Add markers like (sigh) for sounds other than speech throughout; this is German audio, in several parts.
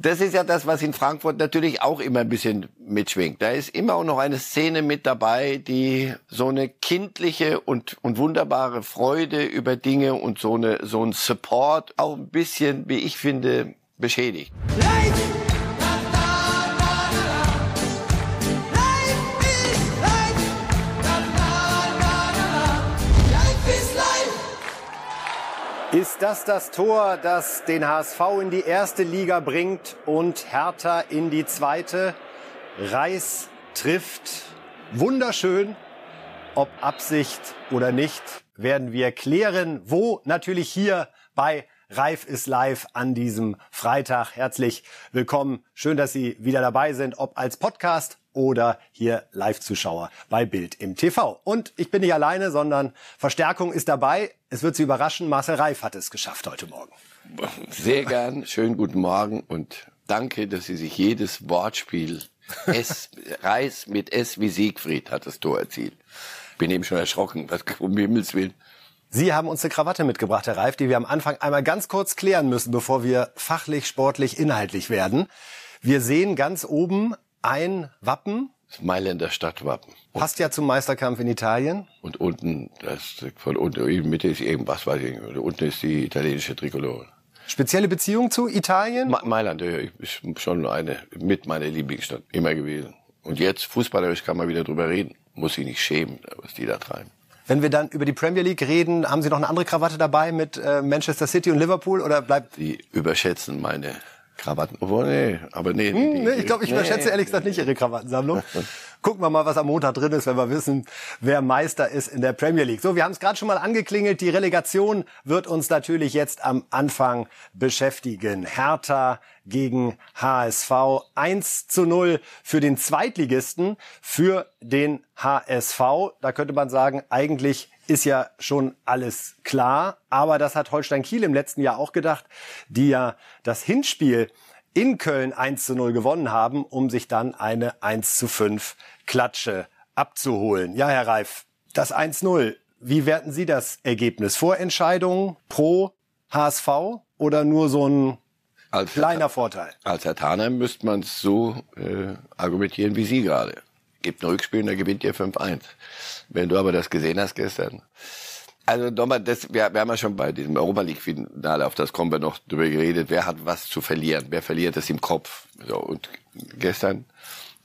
Das ist ja das, was in Frankfurt natürlich auch immer ein bisschen mitschwingt. Da ist immer auch noch eine Szene mit dabei, die so eine kindliche und, und wunderbare Freude über Dinge und so eine, so ein Support auch ein bisschen, wie ich finde, beschädigt. Life! Ist das das Tor, das den HSV in die erste Liga bringt und Hertha in die zweite? Reis trifft. Wunderschön. Ob Absicht oder nicht, werden wir klären. Wo? Natürlich hier bei Reif ist live an diesem Freitag. Herzlich willkommen. Schön, dass Sie wieder dabei sind, ob als Podcast oder hier Live-Zuschauer bei Bild im TV. Und ich bin nicht alleine, sondern Verstärkung ist dabei. Es wird Sie überraschen, Marcel Reif hat es geschafft heute Morgen. Sehr gern, schönen guten Morgen und danke, dass Sie sich jedes Wortspiel S, Reis mit S wie Siegfried hat das Tor erzielt. Bin eben schon erschrocken, was um Himmels Willen. Sie haben uns eine Krawatte mitgebracht, Herr Reif, die wir am Anfang einmal ganz kurz klären müssen, bevor wir fachlich, sportlich, inhaltlich werden. Wir sehen ganz oben ein Wappen. Das Mailänder Stadtwappen. Passt ja zum Meisterkampf in Italien. Und unten, das von unten, in der Mitte ist irgendwas, weiß ich nicht. Unten ist die italienische Trikolore. Spezielle Beziehung zu Italien? Ma Mailand, ja, ist schon eine mit meiner Lieblingsstadt immer gewesen. Und jetzt fußballerisch kann man wieder drüber reden. Muss ich nicht schämen, was die da treiben. Wenn wir dann über die Premier League reden, haben Sie noch eine andere Krawatte dabei mit äh, Manchester City und Liverpool oder bleibt? Sie überschätzen meine Krawatten. Obwohl, nee, aber nee. Hm, nee ich glaube, ich nee, überschätze ehrlich gesagt nicht Ihre Krawattensammlung. (laughs) Gucken wir mal, was am Montag drin ist, wenn wir wissen, wer Meister ist in der Premier League. So, wir haben es gerade schon mal angeklingelt. Die Relegation wird uns natürlich jetzt am Anfang beschäftigen. Hertha gegen HSV. 1 zu 0 für den Zweitligisten, für den HSV. Da könnte man sagen, eigentlich ist ja schon alles klar. Aber das hat Holstein Kiel im letzten Jahr auch gedacht, die ja das Hinspiel in Köln 1 zu 0 gewonnen haben, um sich dann eine 1 zu 5 Klatsche abzuholen. Ja, Herr Reif, das 1-0. Wie werten Sie das Ergebnis? Vorentscheidung pro HSV oder nur so ein als kleiner Herr, Vorteil? Als Herr Thanheim müsste man es so äh, argumentieren wie Sie gerade. Gibt ein Rückspiel und da gewinnt ihr 5-1. Wenn du aber das gesehen hast gestern. Also nochmal, das, wir, wir haben ja schon bei diesem Europa League Finale, auf das kommen wir noch drüber geredet, wer hat was zu verlieren, wer verliert es im Kopf. So, und gestern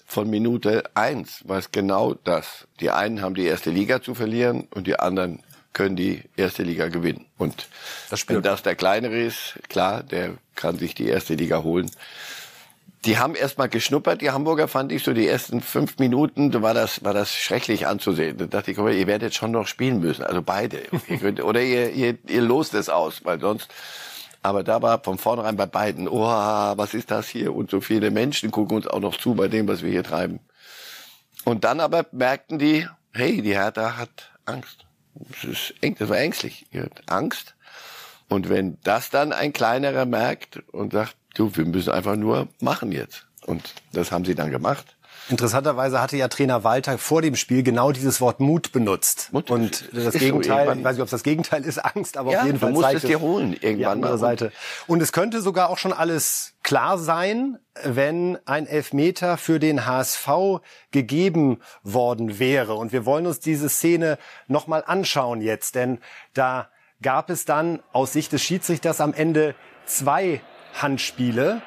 von Minute eins war es genau das. Die einen haben die erste Liga zu verlieren und die anderen können die erste Liga gewinnen. Und das wenn das der kleinere ist, klar, der kann sich die erste Liga holen die haben erstmal geschnuppert, die Hamburger fand ich so die ersten fünf Minuten, da war das, war das schrecklich anzusehen. Da dachte ich, mal, ihr werdet schon noch spielen müssen, also beide. könnt, oder ihr, ihr, ihr lost es aus, weil sonst, aber da war von vornherein bei beiden, oh, was ist das hier? Und so viele Menschen gucken uns auch noch zu bei dem, was wir hier treiben. Und dann aber merkten die, hey, die Hertha hat Angst. Das ist eng, das war ängstlich. Die hat Angst. Und wenn das dann ein kleinerer merkt und sagt, du, wir müssen einfach nur machen jetzt. Und das haben sie dann gemacht. Interessanterweise hatte ja Trainer Walter vor dem Spiel genau dieses Wort Mut benutzt. Mut und das Gegenteil, ich weiß nicht, ob es das Gegenteil ist, Angst, aber ja, auf jeden Fall du musst es dir holen irgendwann die andere. Seite. Und es könnte sogar auch schon alles klar sein, wenn ein Elfmeter für den HSV gegeben worden wäre. Und wir wollen uns diese Szene nochmal anschauen jetzt, denn da gab es dann aus Sicht des Schiedsrichters am Ende zwei Handspiele.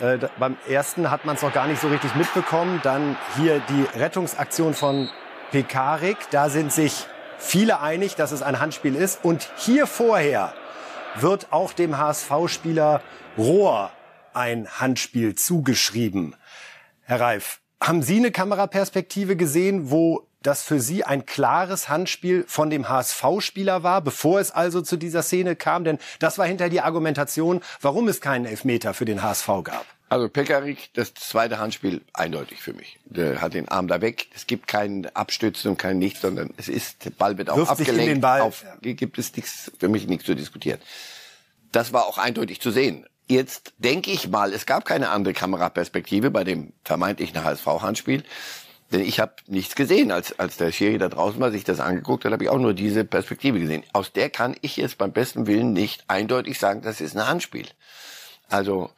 Äh, beim ersten hat man es noch gar nicht so richtig mitbekommen. Dann hier die Rettungsaktion von Pekarik. Da sind sich viele einig, dass es ein Handspiel ist. Und hier vorher wird auch dem HSV-Spieler Rohr ein Handspiel zugeschrieben. Herr Reif, haben Sie eine Kameraperspektive gesehen, wo das für Sie ein klares Handspiel von dem HSV-Spieler war, bevor es also zu dieser Szene kam? Denn das war hinter die Argumentation, warum es keinen Elfmeter für den HSV gab. Also Pekarik, das zweite Handspiel eindeutig für mich. Der hat den Arm da weg. Es gibt keinen Abstützen und kein Nichts, sondern es ist, der Ball wird auch Wirft abgelenkt. Den Ball. Auf, gibt es nichts, für mich nichts zu diskutieren. Das war auch eindeutig zu sehen. Jetzt denke ich mal, es gab keine andere Kameraperspektive bei dem vermeintlichen HSV-Handspiel. Denn ich habe nichts gesehen. Als, als der Schiri da draußen mal sich das angeguckt hat, habe ich auch nur diese Perspektive gesehen. Aus der kann ich jetzt beim besten Willen nicht eindeutig sagen, das ist ein Handspiel. Also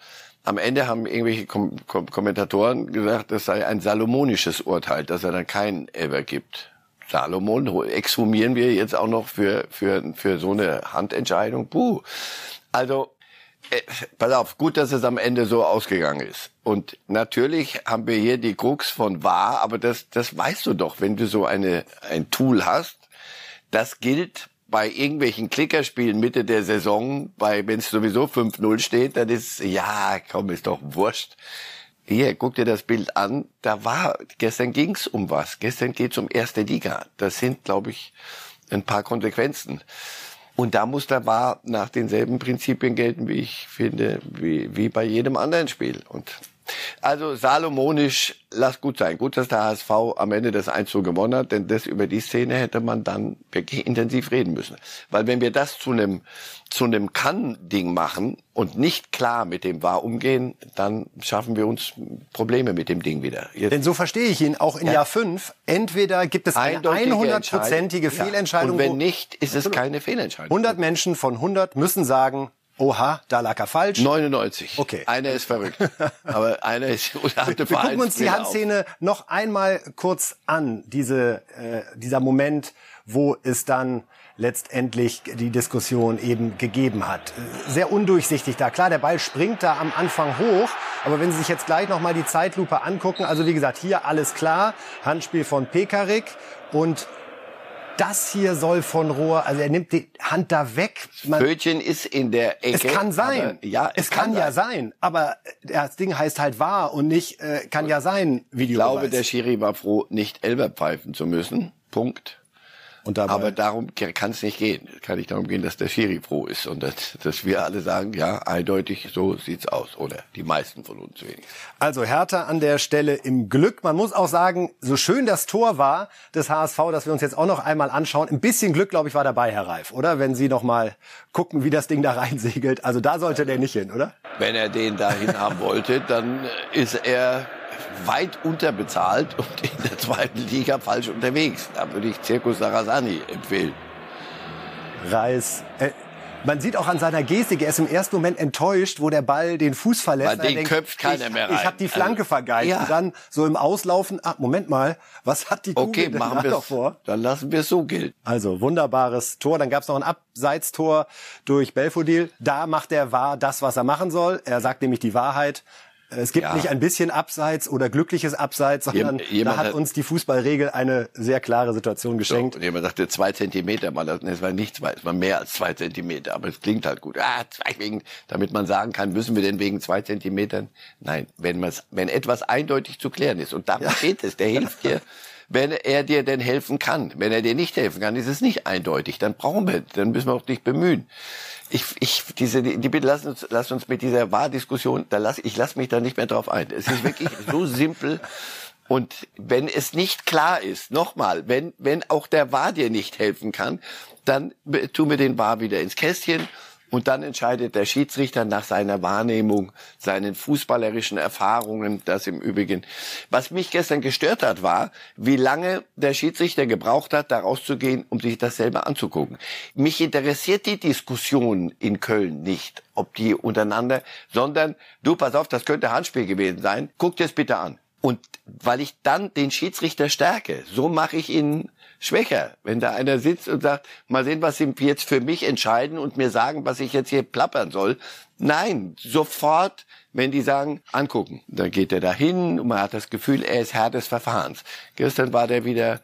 am Ende haben irgendwelche Kom Kom Kommentatoren gesagt, das sei ein salomonisches Urteil, dass er dann keinen Elber gibt. Salomon exhumieren wir jetzt auch noch für, für, für so eine Handentscheidung. Puh. Also, äh, pass auf, gut, dass es am Ende so ausgegangen ist. Und natürlich haben wir hier die Krux von wahr, aber das, das weißt du doch, wenn du so eine, ein Tool hast. Das gilt bei irgendwelchen Klickerspielen Mitte der Saison, bei wenn es sowieso 5-0 steht, dann ist ja, komm, ist doch wurscht. Hier, guck dir das Bild an. Da war gestern ging's um was. Gestern geht's um erste Liga. Das sind, glaube ich, ein paar Konsequenzen. Und da muss der war nach denselben Prinzipien gelten, wie ich finde, wie, wie bei jedem anderen Spiel. Und also salomonisch, lass gut sein. Gut, dass der HSV am Ende das 1 gewonnen hat, denn das über die Szene hätte man dann wirklich intensiv reden müssen. Weil wenn wir das zu einem zu einem Kann-Ding machen und nicht klar mit dem War umgehen, dann schaffen wir uns Probleme mit dem Ding wieder. Jetzt Denn so verstehe ich ihn, auch in ja. Jahr 5, entweder gibt es eine 100-prozentige Fehlentscheidung. Und wenn nicht, ist es keine Fehlentscheidung. 100 Menschen von 100 müssen sagen, Oha, da lag er falsch. 99. Okay. Einer ist verrückt. (laughs) Aber einer ist (laughs) oder hatte Wir gucken uns die Handszene auf. noch einmal kurz an. Diese, äh, dieser Moment, wo es dann letztendlich die Diskussion eben gegeben hat. Sehr undurchsichtig da. Klar, der Ball springt da am Anfang hoch, aber wenn Sie sich jetzt gleich noch mal die Zeitlupe angucken, also wie gesagt, hier alles klar, Handspiel von Pekarik und das hier soll von Rohr, also er nimmt die Hand da weg. Man, Bötchen ist in der Ecke. Es kann sein. Aber, ja, es, es kann, kann ja sein. Aber das Ding heißt halt wahr und nicht äh, kann ja sein Video. Ich glaube, der Schiri war froh, nicht Elber pfeifen zu müssen. Punkt. Und dabei Aber darum kann es nicht gehen. Es kann nicht darum gehen, dass der Schiri froh ist und dass, dass wir alle sagen, ja, eindeutig, so sieht's aus. Oder die meisten von uns wenigstens. Also Hertha an der Stelle im Glück. Man muss auch sagen, so schön das Tor war des HSV, dass wir uns jetzt auch noch einmal anschauen. Ein bisschen Glück, glaube ich, war dabei, Herr Reif, oder? Wenn Sie noch mal gucken, wie das Ding da (laughs) reinsegelt. Also da sollte der nicht hin, oder? Wenn er den dahin haben wollte, dann ist er weit unterbezahlt und in der zweiten Liga falsch unterwegs. Da würde ich Circus Sarasani empfehlen. Reis. Äh, man sieht auch an seiner Gestik, er ist im ersten Moment enttäuscht, wo der Ball den Fuß verlässt. Weil den denkt, köpft keiner ich, mehr rein. Ich habe die Flanke also, vergeigt. Ja. Und dann so im Auslaufen, ach, Moment mal, was hat die Kugel okay, machen wir vor? Dann lassen wir es so gelten. Also wunderbares Tor. Dann gab es noch ein Abseitstor durch Belfodil. Da macht der War das, was er machen soll. Er sagt nämlich die Wahrheit. Es gibt ja. nicht ein bisschen Abseits oder glückliches Abseits, sondern jemand da hat, uns die Fußballregel eine sehr klare Situation geschenkt. So, jemand sagte zwei Zentimeter, mal, es war nicht zwei, es war mehr als zwei Zentimeter, aber es klingt halt gut. Ah, zwei wegen, damit man sagen kann, müssen wir denn wegen zwei Zentimetern? Nein, wenn man wenn etwas eindeutig zu klären ist und darum ja. geht es, der (laughs) hilft dir. Wenn er dir denn helfen kann. Wenn er dir nicht helfen kann, ist es nicht eindeutig. Dann brauchen wir, dann müssen wir auch nicht bemühen ich, ich, diese, die, bitte lass uns, lass uns mit dieser Wahrdiskussion, da lass, ich lass mich da nicht mehr drauf ein. Es ist wirklich so (laughs) simpel. Und wenn es nicht klar ist, nochmal, wenn, wenn auch der Wahr dir nicht helfen kann, dann tun wir den Wahr wieder ins Kästchen und dann entscheidet der Schiedsrichter nach seiner Wahrnehmung, seinen fußballerischen Erfahrungen, das im Übrigen. Was mich gestern gestört hat, war, wie lange der Schiedsrichter gebraucht hat, da rauszugehen, um sich das selber anzugucken. Mich interessiert die Diskussion in Köln nicht, ob die untereinander, sondern du, pass auf, das könnte Handspiel gewesen sein, guck dir es bitte an. Und weil ich dann den Schiedsrichter stärke, so mache ich ihn schwächer. Wenn da einer sitzt und sagt, mal sehen, was sie jetzt für mich entscheiden und mir sagen, was ich jetzt hier plappern soll. Nein, sofort, wenn die sagen, angucken. Dann geht er dahin und man hat das Gefühl, er ist Herr des Verfahrens. Gestern war der wieder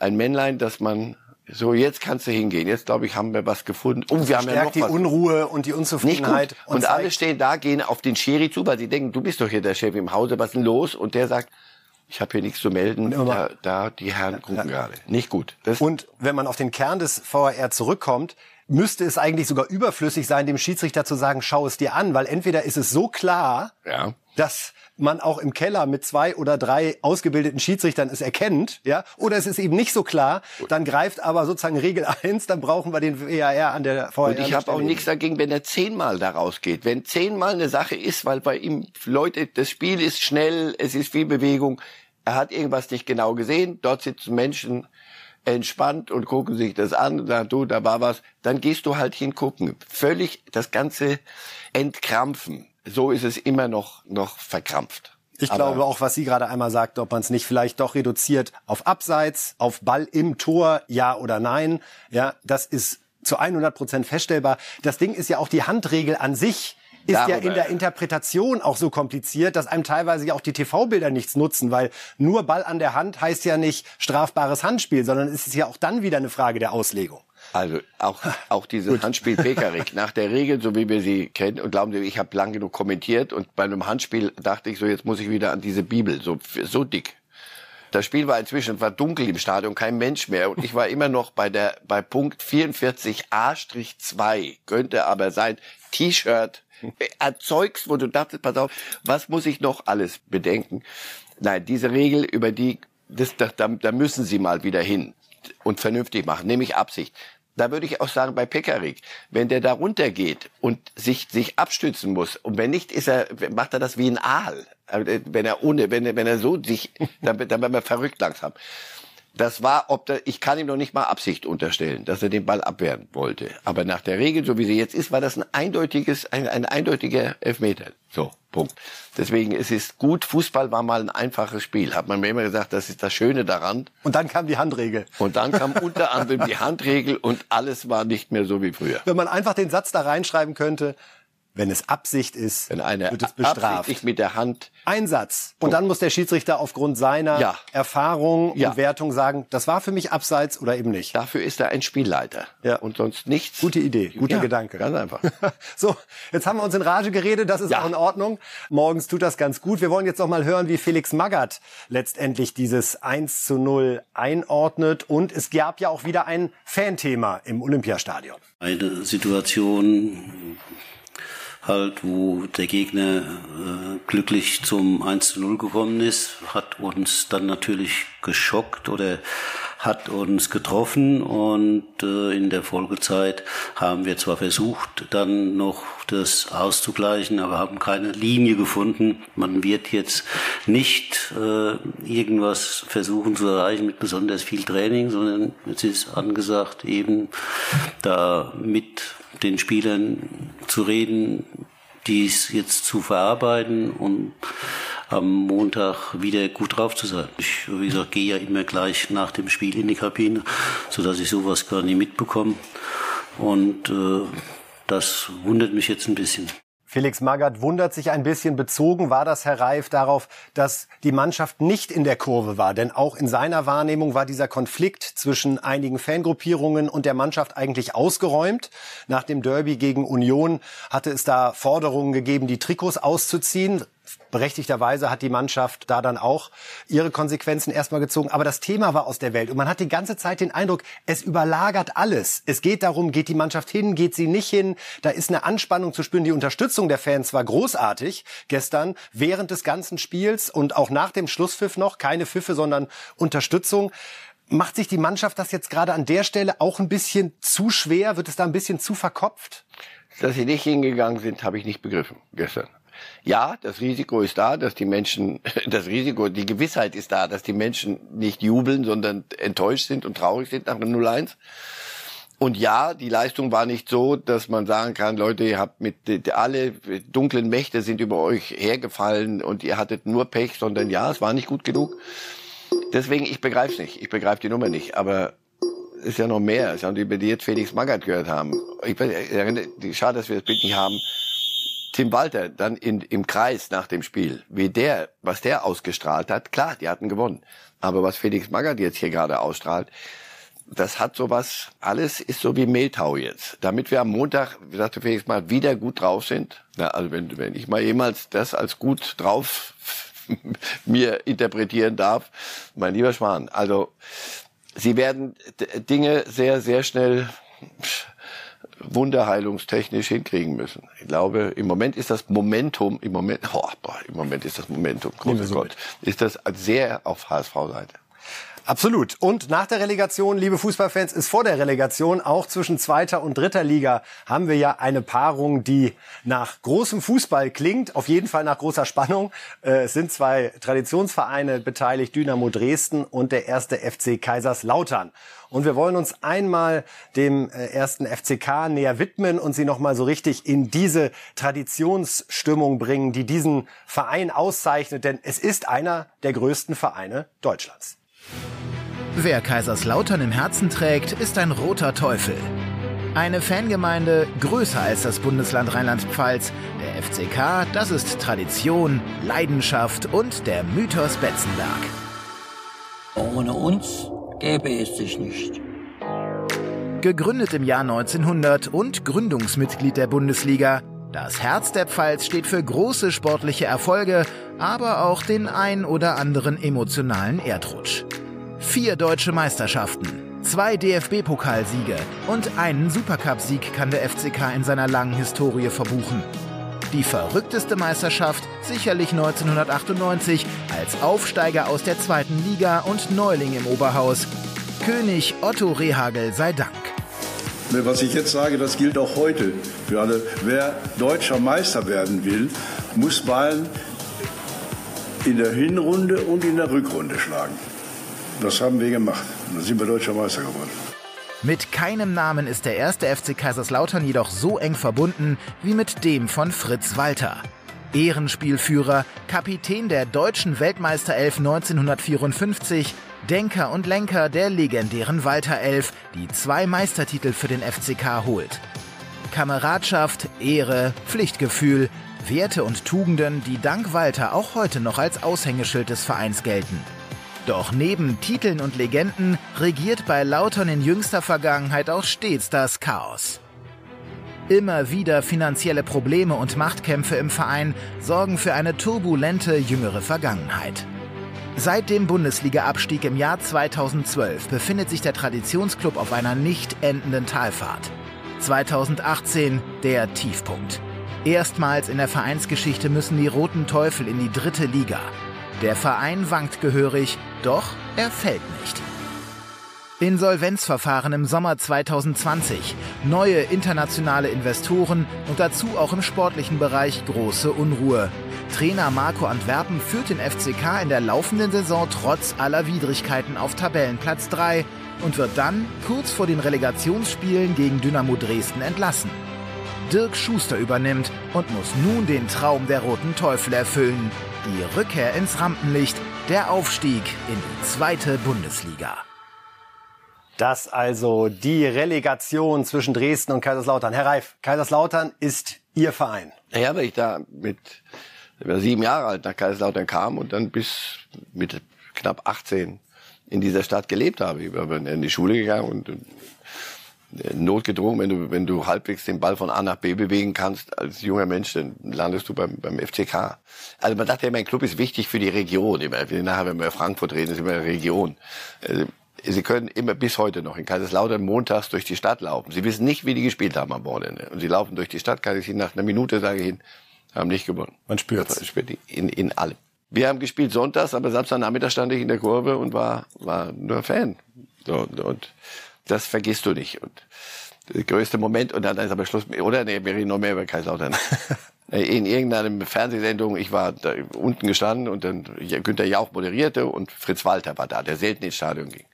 ein Männlein, dass man so, jetzt kannst du hingehen. Jetzt, glaube ich, haben wir was gefunden. Und wir haben ja noch die was. Unruhe und die Unzufriedenheit. Und, und alle stehen da, gehen auf den Schiri zu, weil sie denken, du bist doch hier der Chef im Hause, was ist denn los? Und der sagt, ich habe hier nichts zu melden, da, da die Herren gucken ja. gerade. Nicht gut. Das und wenn man auf den Kern des VAR zurückkommt, müsste es eigentlich sogar überflüssig sein, dem Schiedsrichter zu sagen, schau es dir an, weil entweder ist es so klar, ja. dass man auch im Keller mit zwei oder drei ausgebildeten Schiedsrichtern es erkennt, ja, oder es ist eben nicht so klar, dann greift aber sozusagen Regel (laughs) eins, dann brauchen wir den VAR an der VAR. Und ich habe auch nichts dagegen, wenn er zehnmal da rausgeht. Wenn zehnmal eine Sache ist, weil bei ihm Leute, das Spiel ist schnell, es ist viel Bewegung, er hat irgendwas nicht genau gesehen, dort sitzen Menschen entspannt und gucken sich das an und sagen, du, da war was, dann gehst du halt hingucken. Völlig das ganze Entkrampfen so ist es immer noch, noch verkrampft. Ich Aber glaube auch, was Sie gerade einmal sagt, ob man es nicht vielleicht doch reduziert auf Abseits, auf Ball im Tor, ja oder nein. Ja, das ist zu 100 Prozent feststellbar. Das Ding ist ja auch die Handregel an sich ist Darüber. ja in der Interpretation auch so kompliziert, dass einem teilweise ja auch die TV-Bilder nichts nutzen, weil nur Ball an der Hand heißt ja nicht strafbares Handspiel, sondern es ist ja auch dann wieder eine Frage der Auslegung. Also auch, auch dieses Handspiel Pekarik. Nach der Regel, so wie wir sie kennen, und glauben Sie, ich habe lang genug kommentiert und bei einem Handspiel dachte ich so, jetzt muss ich wieder an diese Bibel, so, so dick. Das Spiel war inzwischen, war dunkel im Stadion, kein Mensch mehr. Und ich war immer noch bei der, bei Punkt 44a-2. Könnte aber sein, T-Shirt, erzeugst, wo du dachtest, pass auf, was muss ich noch alles bedenken? Nein, diese Regel, über die, das, da, da müssen Sie mal wieder hin und vernünftig machen, nämlich Absicht. Da würde ich auch sagen, bei Pekarik, wenn der da runtergeht und sich, sich abstützen muss, und wenn nicht, ist er, macht er das wie ein Aal. Äh, wenn er ohne, wenn er, wenn er so sich, (laughs) dann, dann wird man verrückt langsam. Das war, ob der, ich kann ihm noch nicht mal Absicht unterstellen, dass er den Ball abwehren wollte. Aber nach der Regel, so wie sie jetzt ist, war das ein eindeutiges, ein, ein eindeutiger Elfmeter. So, Punkt. Deswegen es ist gut. Fußball war mal ein einfaches Spiel. Hat man mir immer gesagt, das ist das Schöne daran. Und dann kam die Handregel. Und dann kam unter anderem die (laughs) Handregel und alles war nicht mehr so wie früher. Wenn man einfach den Satz da reinschreiben könnte, wenn es Absicht ist, Wenn eine wird es bestraft. Absicht mit der Hand. Ein Satz. Und dann muss der Schiedsrichter aufgrund seiner Ja. Erfahrung Ja. und Wertung sagen, das war für mich abseits oder eben nicht. Dafür ist er ein Spielleiter. Ja. Und sonst nichts. Gute Idee, guter Ja, Gedanke. Ganz einfach. (laughs) So, jetzt haben wir uns in Rage geredet, das ist Ja. auch in Ordnung. Morgens tut das ganz gut. Wir wollen jetzt noch mal hören, wie Felix Magath letztendlich dieses 1 zu 0 einordnet. Und es gab ja auch wieder ein Fanthema im Olympiastadion. Eine Situation halt, wo der Gegner äh, glücklich zum 1 zu 0 gekommen ist, hat uns dann natürlich geschockt oder hat uns getroffen und äh, in der Folgezeit haben wir zwar versucht, dann noch das auszugleichen, aber haben keine Linie gefunden. Man wird jetzt nicht äh, irgendwas versuchen zu erreichen mit besonders viel Training, sondern es ist angesagt, eben da mit den Spielern zu reden, dies jetzt zu verarbeiten und am Montag wieder gut drauf zu sein. Ich, wie gesagt, gehe ja immer gleich nach dem Spiel in die Kabine, so dass ich sowas gar nicht mitbekomme. Und äh, das wundert mich jetzt ein bisschen. Felix Magath wundert sich ein bisschen. Bezogen war das, Herr Reif, darauf, dass die Mannschaft nicht in der Kurve war. Denn auch in seiner Wahrnehmung war dieser Konflikt zwischen einigen Fangruppierungen und der Mannschaft eigentlich ausgeräumt. Nach dem Derby gegen Union hatte es da Forderungen gegeben, die Trikots auszuziehen. Berechtigterweise hat die Mannschaft da dann auch ihre Konsequenzen erstmal gezogen. Aber das Thema war aus der Welt. Und man hat die ganze Zeit den Eindruck, es überlagert alles. Es geht darum, geht die Mannschaft hin, geht sie nicht hin. Da ist eine Anspannung zu spüren. Die Unterstützung der Fans war großartig gestern während des ganzen Spiels und auch nach dem Schlusspfiff noch. Keine Pfiffe, sondern Unterstützung. Macht sich die Mannschaft das jetzt gerade an der Stelle auch ein bisschen zu schwer? Wird es da ein bisschen zu verkopft? Dass sie nicht hingegangen sind, habe ich nicht begriffen gestern. Ja, das Risiko ist da, dass die Menschen, (laughs) das Risiko, die Gewissheit ist da, dass die Menschen nicht jubeln, sondern enttäuscht sind und traurig sind nach dem 0-1. Und ja, die Leistung war nicht so, dass man sagen kann, Leute, ihr habt mit alle dunklen Mächte sind über euch hergefallen und ihr hattet nur Pech, sondern ja, es war nicht gut genug. Deswegen, ich begreife es nicht. Ich begreife die Nummer nicht. Aber es ist ja noch mehr. Es haben die, die jetzt Felix Magath gehört haben. Ich schade, dass wir das Bild nicht haben. Tim Walter dann in, im Kreis nach dem Spiel, wie der, was der ausgestrahlt hat, klar, die hatten gewonnen. Aber was Felix Magath jetzt hier gerade ausstrahlt, das hat sowas, alles ist so wie Mehltau jetzt. Damit wir am Montag, wie sagte Felix mal, wieder gut drauf sind. Na, also wenn, wenn ich mal jemals das als gut drauf (laughs) mir interpretieren darf, mein lieber Schwan. Also, sie werden Dinge sehr, sehr schnell wunderheilungstechnisch hinkriegen müssen. Ich glaube, im Moment ist das Momentum, im Moment, oh, boah, im Moment ist das Momentum, großes Gott, ist das sehr auf HSV-Seite. Absolut. Und nach der Relegation, liebe Fußballfans, ist vor der Relegation auch zwischen zweiter und dritter Liga haben wir ja eine Paarung, die nach großem Fußball klingt, auf jeden Fall nach großer Spannung. Äh, es sind zwei Traditionsvereine beteiligt, Dynamo Dresden und der erste FC Kaiserslautern. Und wir wollen uns einmal dem äh, ersten FCK näher widmen und sie nochmal so richtig in diese Traditionsstimmung bringen, die diesen Verein auszeichnet, denn es ist einer der größten Vereine Deutschlands. Wer Kaiserslautern im Herzen trägt, ist ein roter Teufel. Eine Fangemeinde größer als das Bundesland Rheinland-Pfalz. Der FCK, das ist Tradition, Leidenschaft und der Mythos Betzenberg. Ohne uns gäbe es sich nicht. Gegründet im Jahr 1900 und Gründungsmitglied der Bundesliga, das Herz der Pfalz steht für große sportliche Erfolge, aber auch den ein oder anderen emotionalen Erdrutsch. Vier deutsche Meisterschaften, zwei DFB-Pokalsiege und einen Supercup-Sieg kann der FCK in seiner langen Historie verbuchen. Die verrückteste Meisterschaft sicherlich 1998 als Aufsteiger aus der zweiten Liga und Neuling im Oberhaus. König Otto Rehagel sei Dank. Was ich jetzt sage, das gilt auch heute für alle. Wer deutscher Meister werden will, muss Bayern in der Hinrunde und in der Rückrunde schlagen. Das haben wir gemacht. Dann sind wir deutscher Meister geworden. Mit keinem Namen ist der erste FC Kaiserslautern jedoch so eng verbunden wie mit dem von Fritz Walter. Ehrenspielführer, Kapitän der deutschen Weltmeisterelf 1954, Denker und Lenker der legendären Walter Elf, die zwei Meistertitel für den FCK holt. Kameradschaft, Ehre, Pflichtgefühl, Werte und Tugenden, die dank Walter auch heute noch als Aushängeschild des Vereins gelten. Doch neben Titeln und Legenden regiert bei Lautern in jüngster Vergangenheit auch stets das Chaos. Immer wieder finanzielle Probleme und Machtkämpfe im Verein sorgen für eine turbulente jüngere Vergangenheit. Seit dem Bundesliga-Abstieg im Jahr 2012 befindet sich der Traditionsclub auf einer nicht endenden Talfahrt. 2018 der Tiefpunkt. Erstmals in der Vereinsgeschichte müssen die Roten Teufel in die dritte Liga. Der Verein wankt gehörig, doch er fällt nicht. Insolvenzverfahren im Sommer 2020, neue internationale Investoren und dazu auch im sportlichen Bereich große Unruhe. Trainer Marco Antwerpen führt den FCK in der laufenden Saison trotz aller Widrigkeiten auf Tabellenplatz 3 und wird dann kurz vor den Relegationsspielen gegen Dynamo Dresden entlassen. Dirk Schuster übernimmt und muss nun den Traum der Roten Teufel erfüllen. Die Rückkehr ins Rampenlicht, der Aufstieg in die zweite Bundesliga. Das also die Relegation zwischen Dresden und Kaiserslautern. Herr Reif, Kaiserslautern ist Ihr Verein. Naja, weil ich da mit sieben Jahre alt nach Kaiserslautern kam und dann bis mit knapp 18 in dieser Stadt gelebt habe. Ich bin in die Schule gegangen und notgedrungen, wenn du, wenn du halbwegs den Ball von A nach B bewegen kannst als junger Mensch, dann landest du beim, beim FCK. Also man dachte ja, mein Club ist wichtig für die Region. Immer, nachher, wenn wir über Frankfurt reden, ist immer eine Region. Also, Sie können immer bis heute noch in Kaiserslautern montags durch die Stadt laufen. Sie wissen nicht, wie die gespielt haben am Wochenende. Und Sie laufen durch die Stadt, kann ich Ihnen nach einer Minute sage ich Ihnen, haben nicht gewonnen. Man spürt es. In, in allem. Wir haben gespielt sonntags, aber Samstagnachmittag stand ich in der Kurve und war, war nur Fan. So, und das vergisst du nicht. Und der größte Moment, und dann ist aber Schluss, oder? Nee, wir reden noch mehr über Kaiserslautern. (laughs) in irgendeiner Fernsehsendung, ich war da unten gestanden und dann Günter Jauch moderierte und Fritz Walter war da, der selten ins Stadion ging.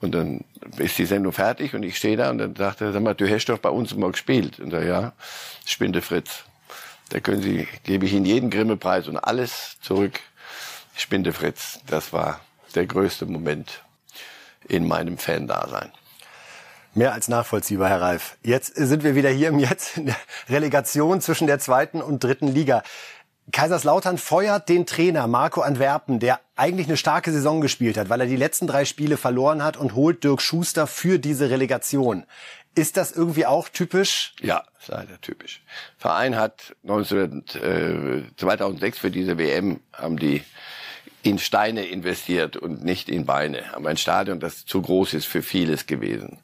Und dann ist die Sendung fertig und ich stehe da und dann sagte er, sag mal, du hast doch bei uns mal gespielt. Und da ja, Spinde Fritz. Da können Sie, gebe ich Ihnen jeden Grimme-Preis und alles zurück. Spinde Fritz. Das war der größte Moment in meinem Fan-Dasein. Mehr als nachvollziehbar, Herr Reif. Jetzt sind wir wieder hier im Jetzt in der Relegation zwischen der zweiten und dritten Liga. Kaiserslautern feuert den Trainer Marco Antwerpen, der eigentlich eine starke Saison gespielt hat, weil er die letzten drei Spiele verloren hat und holt Dirk Schuster für diese Relegation. Ist das irgendwie auch typisch? Ja, leider typisch. Verein hat 19, äh, 2006 für diese WM haben die in Steine investiert und nicht in Beine. Haben ein Stadion, das zu groß ist für vieles gewesen.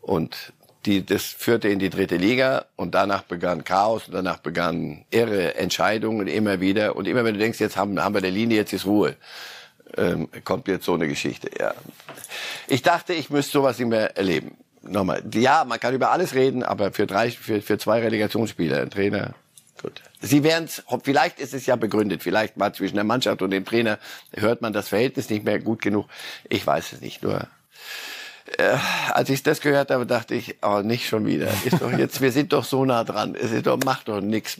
Und die, das führte in die dritte Liga und danach begann Chaos und danach begannen irre Entscheidungen immer wieder. Und immer wenn du denkst, jetzt haben, haben wir der Linie, jetzt ist Ruhe. ähm, kommt jetzt so eine Geschichte. Ja. Ich dachte, ich müsste sowas nicht mehr erleben. Nochmal. Ja, man kann über alles reden, aber für drei, für, für zwei Relegationsspiele, ein Trainer, gut. Sie werden vielleicht ist es ja begründet, vielleicht mal zwischen der Mannschaft und dem Trainer hört man das Verhältnis nicht mehr gut genug. Ich weiß es nicht, nur äh, als ich das gehört habe, dachte ich, oh, nicht schon wieder. Ist doch jetzt, wir sind doch so nah dran. Es ist doch, macht doch nichts.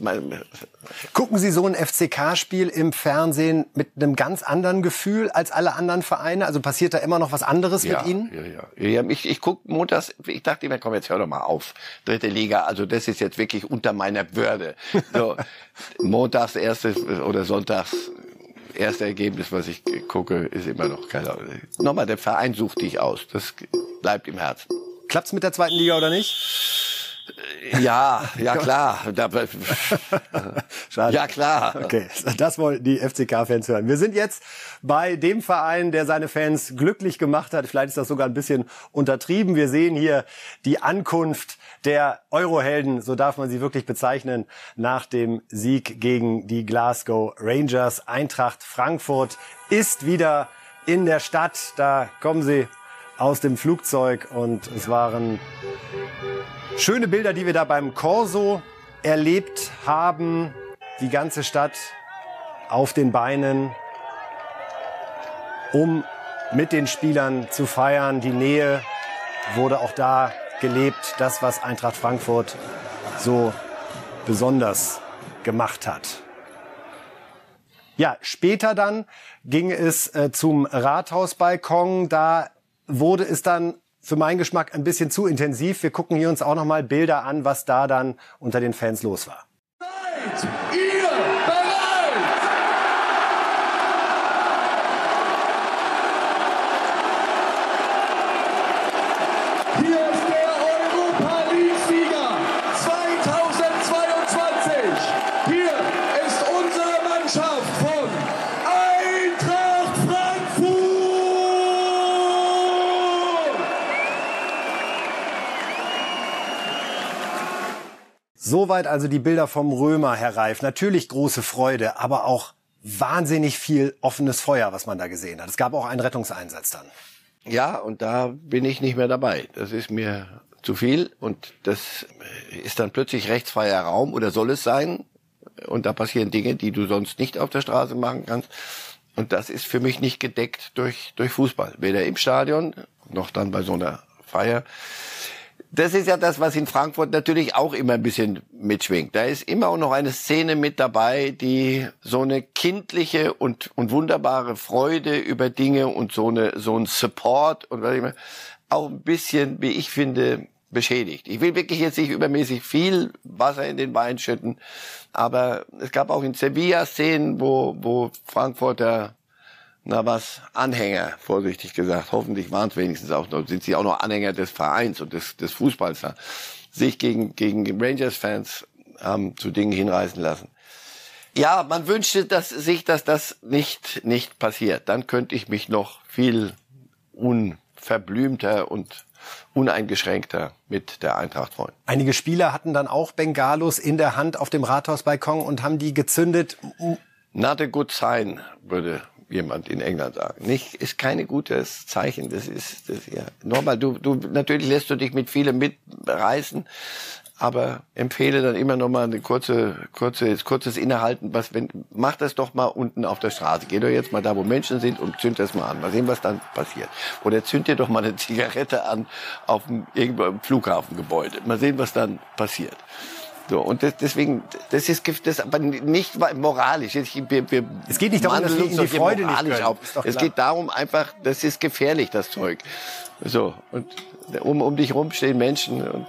Gucken Sie so ein FCK-Spiel im Fernsehen mit einem ganz anderen Gefühl als alle anderen Vereine? Also passiert da immer noch was anderes ja, mit Ihnen? Ja, ja. ja ich, ich gucke montags, ich dachte immer, komm, jetzt hör doch mal auf. Dritte Liga, also das ist jetzt wirklich unter meiner Würde. So, (laughs) montags erstes oder sonntags erste Ergebnis, was ich gucke, ist immer noch keine Nochmal, der Verein sucht dich aus. Das bleibt im Herzen. Klappt's mit der zweiten Liga oder nicht? Ja, ja klar. (laughs) Schade. Ja klar. Okay, das wollten die FCK-Fans hören. Wir sind jetzt bei dem Verein, der seine Fans glücklich gemacht hat. Vielleicht ist das sogar ein bisschen untertrieben. Wir sehen hier die Ankunft der Eurohelden, so darf man sie wirklich bezeichnen, nach dem Sieg gegen die Glasgow Rangers. Eintracht Frankfurt ist wieder in der Stadt. Da kommen sie aus dem Flugzeug und es waren schöne Bilder, die wir da beim Corso erlebt haben. Die ganze Stadt auf den Beinen, um mit den Spielern zu feiern. Die Nähe wurde auch da gelebt, das, was Eintracht Frankfurt so besonders gemacht hat. Ja, später dann ging es äh, zum Rathausbalkon. Da wurde es dann für meinen Geschmack ein bisschen zu intensiv. Wir gucken hier uns auch noch Bilder an, was da dann unter den Fans los war. Soweit also die Bilder vom Römer, Herr Reif. Natürlich große Freude, aber auch wahnsinnig viel offenes Feuer, was man da gesehen hat. Es gab auch einen Rettungseinsatz dann. Ja, und da bin ich nicht mehr dabei. Das ist mir zu viel und das ist dann plötzlich rechtsfreier Raum oder soll es sein? Und da passieren Dinge, die du sonst nicht auf der Straße machen kannst. Und das ist für mich nicht gedeckt durch, durch Fußball. Weder im Stadion noch dann bei so einer Feier das ist ja das, was in Frankfurt natürlich auch immer ein bisschen mitschwingt. Da ist immer auch noch eine Szene mit dabei, die so eine kindliche und, und wunderbare Freude über Dinge und so eine, so ein Support und was ich meine, auch ein bisschen, wie ich finde, beschädigt. Ich will wirklich jetzt nicht übermäßig viel Wasser in den Wein schütten, aber es gab auch in Sevilla Szenen, wo, wo Frankfurter na was, Anhänger, vorsichtig gesagt, hoffentlich waren es wenigstens auch noch, sind sie auch noch Anhänger des Vereins und des, des Fußballs da, sich gegen, gegen Rangers-Fans ähm, zu Dingen hinreißen lassen. Ja, man wünschte dass, sich, dass das nicht, nicht passiert. Dann könnte ich mich noch viel unverblümter und uneingeschränkter mit der Eintracht freuen. Einige Spieler hatten dann auch Bengalos in der Hand auf dem Rathausbalkon und haben die gezündet. Not a good sign, würde jemand in England sagen. Nicht, ist keine gutes Zeichen. Das ist, das, ja. Normal, du, du, natürlich lässt du dich mit vielem mitreißen, aber empfehle dann immer noch mal eine kurze, kurze, kurzes Innehalten. Was, wenn, mach das doch mal unten auf der Straße. Geh doch jetzt mal da, wo Menschen sind und zünd das mal an. Mal sehen, was dann passiert. Oder zünd dir doch mal eine Zigarette an auf dem, irgendwo im Flughafengebäude. Mal sehen, was dann passiert. So, und das, deswegen, das ist das aber nicht moralisch. Wir, wir es geht nicht darum, dass wir die Freude nicht können. Es geht darum einfach, das ist gefährlich, das Zeug. So, und um, um dich rum stehen Menschen und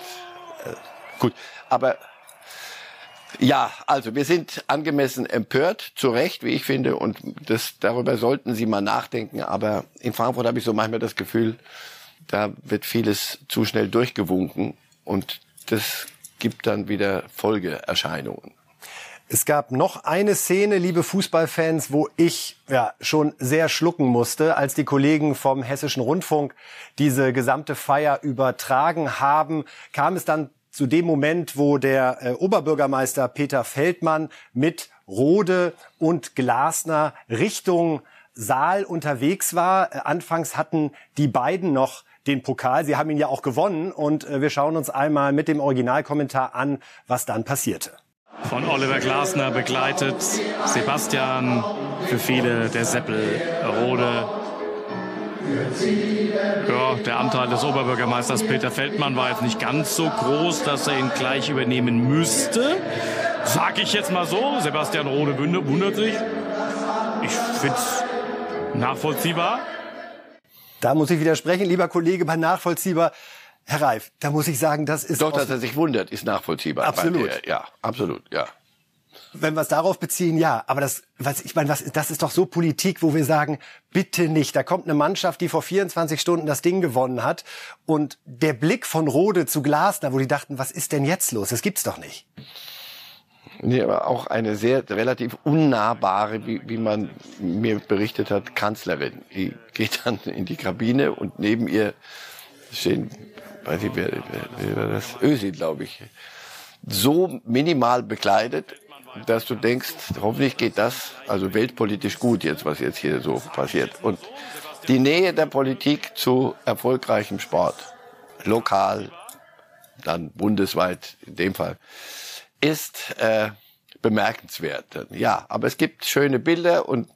äh, gut. Aber ja, also wir sind angemessen empört, zu Recht, wie ich finde, und das, darüber sollten Sie mal nachdenken. Aber in Frankfurt habe ich so manchmal das Gefühl, da wird vieles zu schnell durchgewunken und das gibt dann wieder Folgeerscheinungen. Es gab noch eine Szene, liebe Fußballfans, wo ich ja schon sehr schlucken musste, als die Kollegen vom Hessischen Rundfunk diese gesamte Feier übertragen haben, kam es dann zu dem Moment, wo der äh, Oberbürgermeister Peter Feldmann mit Rode und Glasner Richtung Saal unterwegs war. Äh, anfangs hatten die beiden noch den Pokal. Sie haben ihn ja auch gewonnen und äh, wir schauen uns einmal mit dem Originalkommentar an, was dann passierte. Von Oliver Glasner begleitet Sebastian, für viele der Seppel Rode. Ja, der Anteil des Oberbürgermeisters Peter Feldmann war jetzt nicht ganz so groß, dass er ihn gleich übernehmen müsste. Sag ich jetzt mal so. Sebastian Rode wundert sich. Ich finde es nachvollziehbar. Da muss ich widersprechen, lieber Kollege, bei nachvollziehbar. Herr Reif, da muss ich sagen, das ist. Doch, dass er sich wundert, ist nachvollziehbar. Absolut. Der, ja, absolut, ja. Wenn wir es darauf beziehen, ja. Aber das, was, ich meine, was, das ist doch so Politik, wo wir sagen, bitte nicht. Da kommt eine Mannschaft, die vor 24 Stunden das Ding gewonnen hat. Und der Blick von Rode zu Glasner, wo die dachten, was ist denn jetzt los? Das gibt's doch nicht. Nee, auch eine sehr relativ unnahbare, wie, wie man mir berichtet hat, Kanzlerin. Die geht dann in die Kabine und neben ihr stehen, weiß ich, wer, wer, wer war das? Ösi, glaube ich. So minimal bekleidet, dass du denkst, hoffentlich geht das, also weltpolitisch gut jetzt, was jetzt hier so passiert. Und die Nähe der Politik zu erfolgreichem Sport, lokal, dann bundesweit in dem Fall ist äh, bemerkenswert. Ja, aber es gibt schöne Bilder und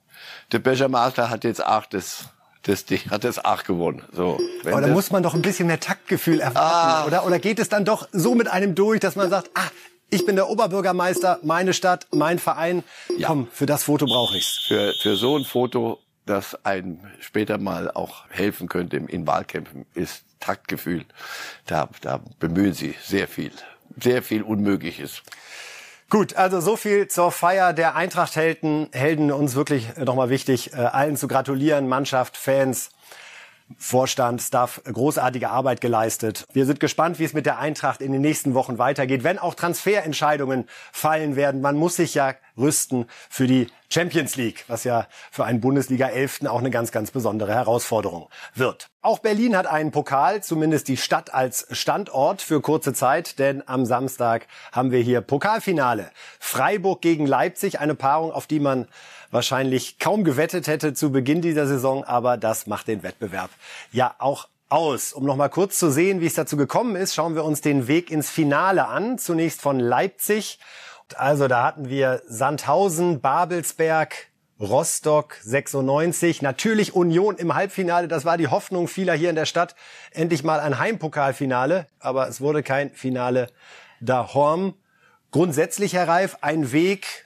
der Bürgermeister hat jetzt auch das das Ding hat das auch gewonnen. So, aber da muss man doch ein bisschen mehr Taktgefühl erwarten, ah. oder? Oder geht es dann doch so mit einem durch, dass man sagt, ah, ich bin der Oberbürgermeister, meine Stadt, mein Verein. Ja. Komm, für das Foto brauche ich's. Für, für so ein Foto, das einem später mal auch helfen könnte in Wahlkämpfen, ist Taktgefühl. Da, da bemühen sie sehr viel sehr viel Unmögliches. Gut, also so viel zur Feier der Eintracht-Helden. Helden uns wirklich nochmal wichtig, äh, allen zu gratulieren, Mannschaft, Fans, Vorstand, Staff, großartige Arbeit geleistet. Wir sind gespannt, wie es mit der Eintracht in den nächsten Wochen weitergeht, wenn auch Transferentscheidungen fallen werden. Man muss sich ja rüsten für die Champions League, was ja für einen Bundesliga-Elften auch eine ganz, ganz besondere Herausforderung wird. Auch Berlin hat einen Pokal, zumindest die Stadt als Standort für kurze Zeit, denn am Samstag haben wir hier Pokalfinale. Freiburg gegen Leipzig, eine Paarung, auf die man wahrscheinlich kaum gewettet hätte zu Beginn dieser Saison, aber das macht den Wettbewerb ja auch aus. Um noch mal kurz zu sehen, wie es dazu gekommen ist, schauen wir uns den Weg ins Finale an. Zunächst von Leipzig. Also da hatten wir Sandhausen, Babelsberg, Rostock 96, natürlich Union im Halbfinale. Das war die Hoffnung vieler hier in der Stadt. Endlich mal ein Heimpokalfinale, aber es wurde kein Finale da Horm. Grundsätzlich, Herr Reif, ein Weg,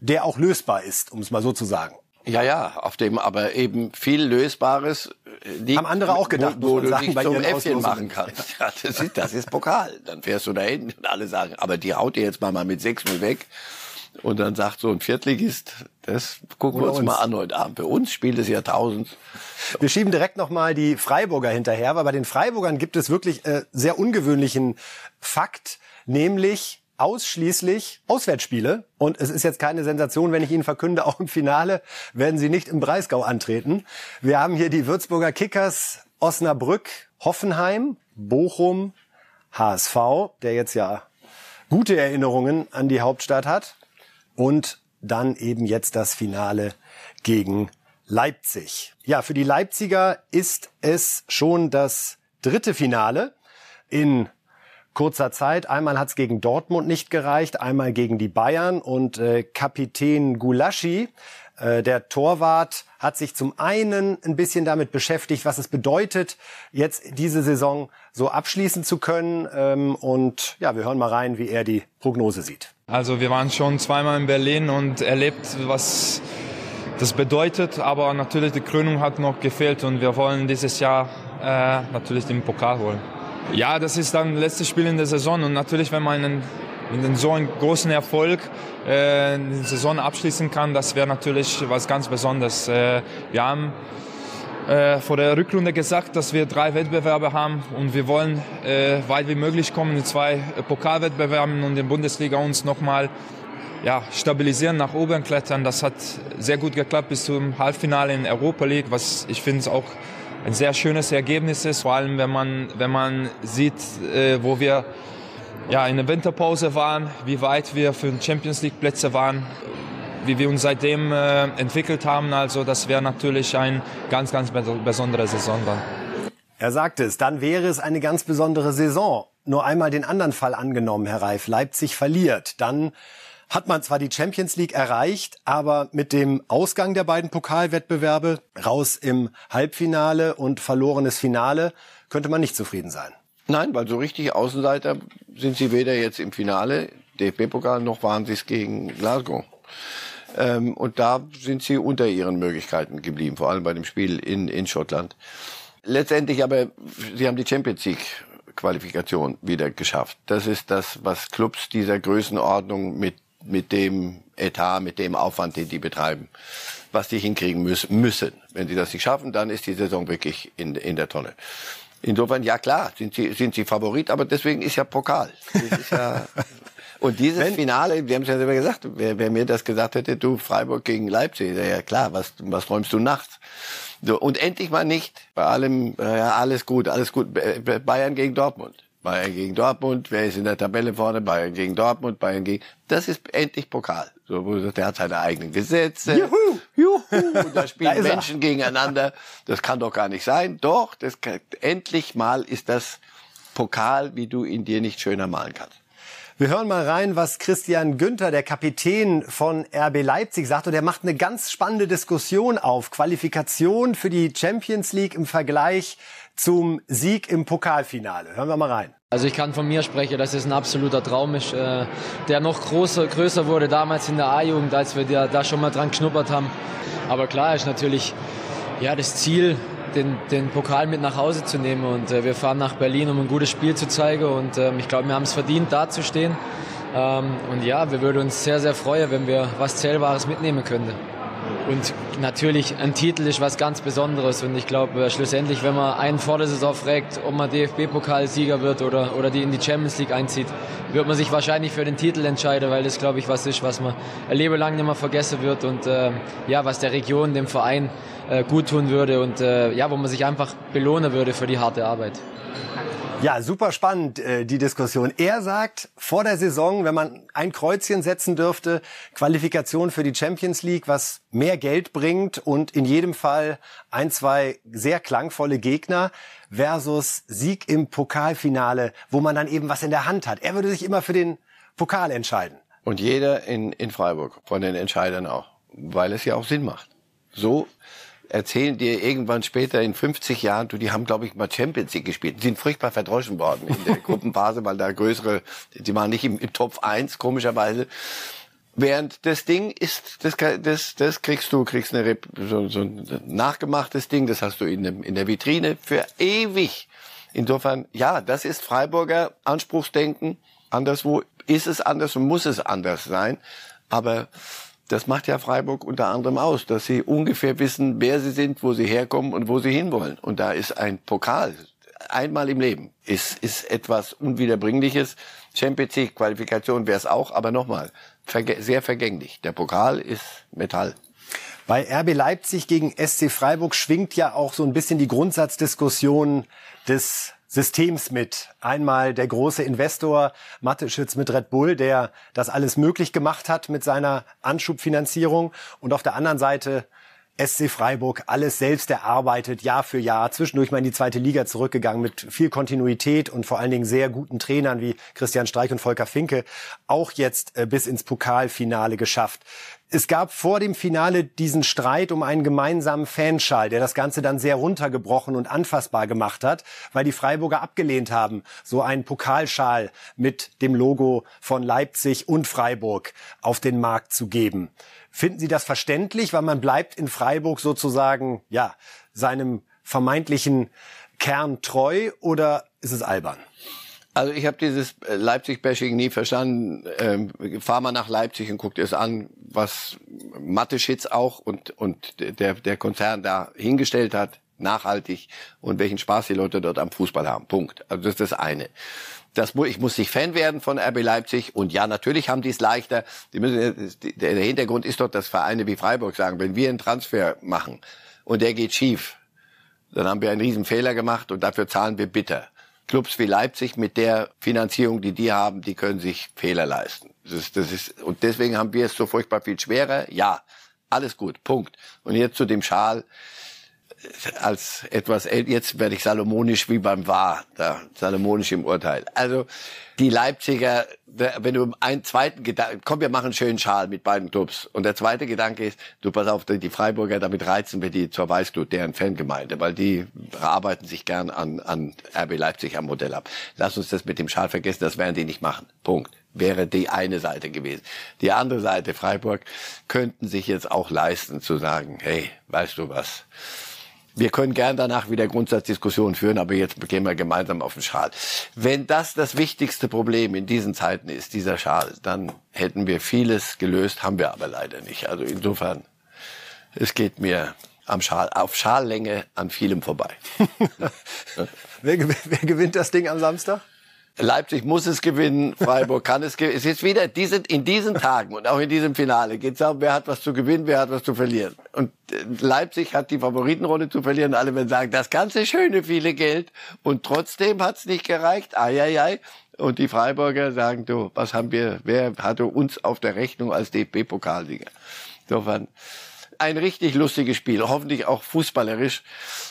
der auch lösbar ist, um es mal so zu sagen. Ja, ja, auf dem aber eben viel Lösbares liegt, Haben andere auch gedacht, wo, wo du sagen, dich zum Äffchen machen kannst. Ja, das, ist, das ist Pokal. Dann fährst du da hin und alle sagen, aber die haut dir jetzt mal, mal mit 6-0 weg. Und dann sagt so ein Viertligist, das gucken wir uns, uns, mal an heute Abend. Bei uns spielt es Jahrtausend. Wir schieben direkt nochmal die Freiburger hinterher, weil bei den Freiburgern gibt es wirklich äh, sehr ungewöhnlichen Fakt, nämlich ausschließlich Auswärtsspiele. Und es ist jetzt keine Sensation, wenn ich Ihnen verkünde, (laughs) auch im Finale werden sie nicht im Breisgau antreten. Wir haben hier die Würzburger Kickers, Osnabrück, Hoffenheim, Bochum, HSV, der jetzt ja gute Erinnerungen an die Hauptstadt hat. Und dann eben jetzt das Finale gegen Leipzig. Ja, für die Leipziger ist es schon das dritte Finale in kurzer Zeit. Einmal hat es gegen Dortmund nicht gereicht, einmal gegen die Bayern und äh, Kapitän Gulaschi, äh, der Torwart, hat sich zum einen ein bisschen damit beschäftigt, was es bedeutet, jetzt diese Saison so abschließen zu können. Ähm, und ja, wir hören mal rein, wie er die Prognose sieht. Also wir waren schon zweimal in Berlin und erlebt, was das bedeutet, aber natürlich die Krönung hat noch gefehlt und wir wollen dieses Jahr äh, natürlich den Pokal holen. Ja, das ist dann letztes Spiel in der Saison und natürlich, wenn man einen, so einem großen Erfolg äh, die Saison abschließen kann, das wäre natürlich was ganz Besonderes. Äh, wir haben äh, vor der Rückrunde gesagt, dass wir drei Wettbewerbe haben und wir wollen äh, weit wie möglich kommen in zwei Pokalwettbewerben und in Bundesliga uns nochmal ja, stabilisieren, nach oben klettern. Das hat sehr gut geklappt bis zum Halbfinale in Europa League, was ich finde auch ein sehr schönes Ergebnis ist, vor allem wenn man, wenn man sieht, äh, wo wir ja, in der Winterpause waren, wie weit wir für Champions League Plätze waren. wie wir uns seitdem äh, entwickelt haben. Also das wäre natürlich ein ganz, ganz besondere Saison dann. Er sagte es, dann wäre es eine ganz besondere Saison. Nur einmal den anderen Fall angenommen, Herr Reif. Leipzig verliert. Dann hat man zwar die Champions League erreicht, aber mit dem Ausgang der beiden Pokalwettbewerbe raus im Halbfinale und verlorenes Finale könnte man nicht zufrieden sein. Nein, weil so richtig Außenseiter sind sie weder jetzt im Finale, DFB-Pokal, noch waren sie es gegen Glasgow. Ähm, und da sind sie unter ihren Möglichkeiten geblieben, vor allem bei dem Spiel in, in Schottland. Letztendlich aber, sie haben die Champions League Qualifikation wieder geschafft. Das ist das, was Clubs dieser Größenordnung mit, mit dem Etat, mit dem Aufwand, den die betreiben, was die hinkriegen müssen, müssen. Wenn sie das nicht schaffen, dann ist die Saison wirklich in, in der Tonne. Insofern, ja klar, sind sie, sind sie Favorit, aber deswegen ist ja Pokal. Ist ja (laughs) und dieses Wenn, Finale, wir haben es ja selber gesagt, wer, wer, mir das gesagt hätte, du Freiburg gegen Leipzig, ja klar, was, was träumst du nachts? So, und endlich mal nicht bei allem, ja, alles gut, alles gut, Bayern gegen Dortmund. Bayern gegen Dortmund, wer ist in der Tabelle vorne? Bayern gegen Dortmund, Bayern gegen. Das ist endlich Pokal. So, der hat seine eigenen Gesetze. Juhu, juhu. Und (laughs) da spielen da Menschen gegeneinander. Das kann doch gar nicht sein. Doch, das kann, endlich mal ist das Pokal, wie du ihn dir nicht schöner malen kannst. Wir hören mal rein, was Christian Günther, der Kapitän von RB Leipzig, sagt. Und er macht eine ganz spannende Diskussion auf. Qualifikation für die Champions League im Vergleich zum Sieg im Pokalfinale. Hören wir mal rein. Also ich kann von mir sprechen, dass es ein absoluter Traum ist, äh, der noch größer, größer wurde damals in der A-Jugend, als wir da schon mal dran geschnuppert haben. Aber klar ist natürlich ja, das Ziel, den, den Pokal mit nach Hause zu nehmen. Und äh, wir fahren nach Berlin, um ein gutes Spiel zu zeigen. Und ähm, ich glaube, wir haben es verdient, da zu stehen. Ähm, und ja, wir würden uns sehr, sehr freuen, wenn wir was Zählbares mitnehmen könnten. Und natürlich, ein Titel ist was ganz Besonderes. Und ich glaube, äh, schlussendlich, wenn man einen vor der Saison fragt, ob man DFB-Pokalsieger wird oder, oder die in die Champions League einzieht, wird man sich wahrscheinlich für den Titel entscheiden, weil das, glaube ich, was ist, was man ein Leben lang nicht mehr vergessen wird und äh, ja, was der Region, dem Verein äh, gut tun würde und äh, ja, wo man sich einfach belohnen würde für die harte Arbeit. Ja, super spannend, äh, die Diskussion. Er sagt, vor der Saison, wenn man ein Kreuzchen setzen dürfte, Qualifikation für die Champions League, was mehr Geld bringt und in jedem Fall ein, zwei sehr klangvolle Gegner versus Sieg im Pokalfinale, wo man dann eben was in der Hand hat. Er würde sich immer für den Pokal entscheiden. Und jeder in, in Freiburg, von den Entscheidern auch, weil es ja auch Sinn macht. So erzählen dir irgendwann später in 50 Jahren, du, die haben, glaube ich, mal Champions League gespielt. Die sind furchtbar verdroschen worden in der (laughs) Gruppenphase, weil da größere, die waren nicht im, im Top 1, komischerweise. Während das Ding ist, das, das, das kriegst du, kriegst eine, so, so ein nachgemachtes Ding, das hast du in, dem, in der Vitrine für ewig. Insofern, ja, das ist Freiburger Anspruchsdenken. Anderswo ist es anders und muss es anders sein. Aber das macht ja Freiburg unter anderem aus, dass sie ungefähr wissen, wer sie sind, wo sie herkommen und wo sie hinwollen. Und da ist ein Pokal einmal im Leben ist, ist etwas Unwiederbringliches. Champions League Qualifikation wäre es auch, aber nochmal, verge sehr vergänglich. Der Pokal ist Metall. Bei RB Leipzig gegen SC Freiburg schwingt ja auch so ein bisschen die Grundsatzdiskussion des Systems mit. Einmal der große Investor Matteschitz mit Red Bull, der das alles möglich gemacht hat mit seiner Anschubfinanzierung. Und auf der anderen Seite SC Freiburg alles selbst erarbeitet, Jahr für Jahr, zwischendurch mal in die zweite Liga zurückgegangen mit viel Kontinuität und vor allen Dingen sehr guten Trainern wie Christian Streich und Volker Finke, auch jetzt äh, bis ins Pokalfinale geschafft. Es gab vor dem Finale diesen Streit um einen gemeinsamen Fanschal, der das Ganze dann sehr runtergebrochen und anfassbar gemacht hat, weil die Freiburger abgelehnt haben, so einen Pokalschal mit dem Logo von Leipzig und Freiburg auf den Markt zu geben. Finden Sie das verständlich, weil man bleibt in Freiburg sozusagen, ja, seinem vermeintlichen Kern treu oder ist es albern? Also ich habe dieses äh, Leipzig-Bashing nie verstanden. Ähm, fahr mal nach Leipzig und guck dir es an, was Mathe-Schitz auch und, und der, der Konzern da hingestellt hat, nachhaltig und welchen Spaß die Leute dort am Fußball haben. Punkt. Also das ist das eine. Das, ich muss nicht Fan werden von RB Leipzig und ja, natürlich haben die es leichter. Die müssen, der Hintergrund ist doch, dass Vereine wie Freiburg sagen, wenn wir einen Transfer machen und der geht schief, dann haben wir einen riesen Fehler gemacht und dafür zahlen wir bitter. Clubs wie Leipzig mit der Finanzierung, die die haben, die können sich Fehler leisten. Das ist, das ist, und deswegen haben wir es so furchtbar viel schwerer. Ja, alles gut, Punkt. Und jetzt zu dem Schal als etwas, jetzt werde ich salomonisch wie beim War, da, salomonisch im Urteil. Also die Leipziger, wenn du einen zweiten Gedanken, komm, wir machen einen schönen Schal mit beiden Clubs. Und der zweite Gedanke ist, du pass auf, die Freiburger, damit reizen wir die zur Weißglut, deren Fangemeinde, weil die arbeiten sich gern an, an RB Leipzig am Modell ab. Lass uns das mit dem Schal vergessen, das werden die nicht machen. Punkt wäre die eine Seite gewesen. Die andere Seite, Freiburg, könnten sich jetzt auch leisten zu sagen, hey, weißt du was, wir können gern danach wieder Grundsatzdiskussionen führen, aber jetzt gehen wir gemeinsam auf den Schal. Wenn das das wichtigste Problem in diesen Zeiten ist, dieser Schal, dann hätten wir vieles gelöst, haben wir aber leider nicht. Also insofern, es geht mir am Schal, auf Schallänge an vielem vorbei. (laughs) wer, wer gewinnt das Ding am Samstag? Leipzig muss es gewinnen, (laughs) Freiburg kann es gewinnen. Es ist wieder diese, in diesen Tagen und auch in diesem Finale geht es darum, wer hat was zu gewinnen, wer hat was zu verlieren. Und äh, Leipzig hat die Favoritenrolle zu verlieren. Alle werden sagen, das ganze schöne viele Geld und trotzdem hat es nicht gereicht. Eieiei. Und die Freiburger sagen, du, was haben wir, wer hatte uns auf der Rechnung als DFB-Pokalsieger? Insofern, ein richtig lustiges Spiel, hoffentlich auch fußballerisch,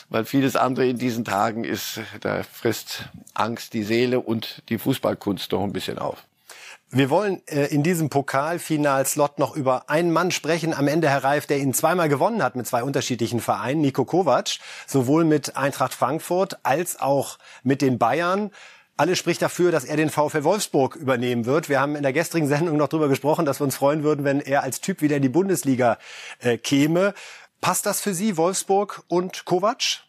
weil vieles andere in diesen Tagen ist, da frisst Angst die Seele und die Fußballkunst doch ein bisschen auf. Wir wollen äh, in diesem Pokalfinalslot noch über einen Mann sprechen, am Ende Herr Reif, der ihn zweimal gewonnen hat mit zwei unterschiedlichen Vereinen, Nico Kovac, sowohl mit Eintracht Frankfurt als auch mit den Bayern. Alles spricht dafür, dass er den VfL Wolfsburg übernehmen wird. Wir haben in der gestrigen Sendung noch darüber gesprochen, dass wir uns freuen würden, wenn er als Typ wieder in die Bundesliga äh, käme. Passt das für Sie, Wolfsburg und Kovac?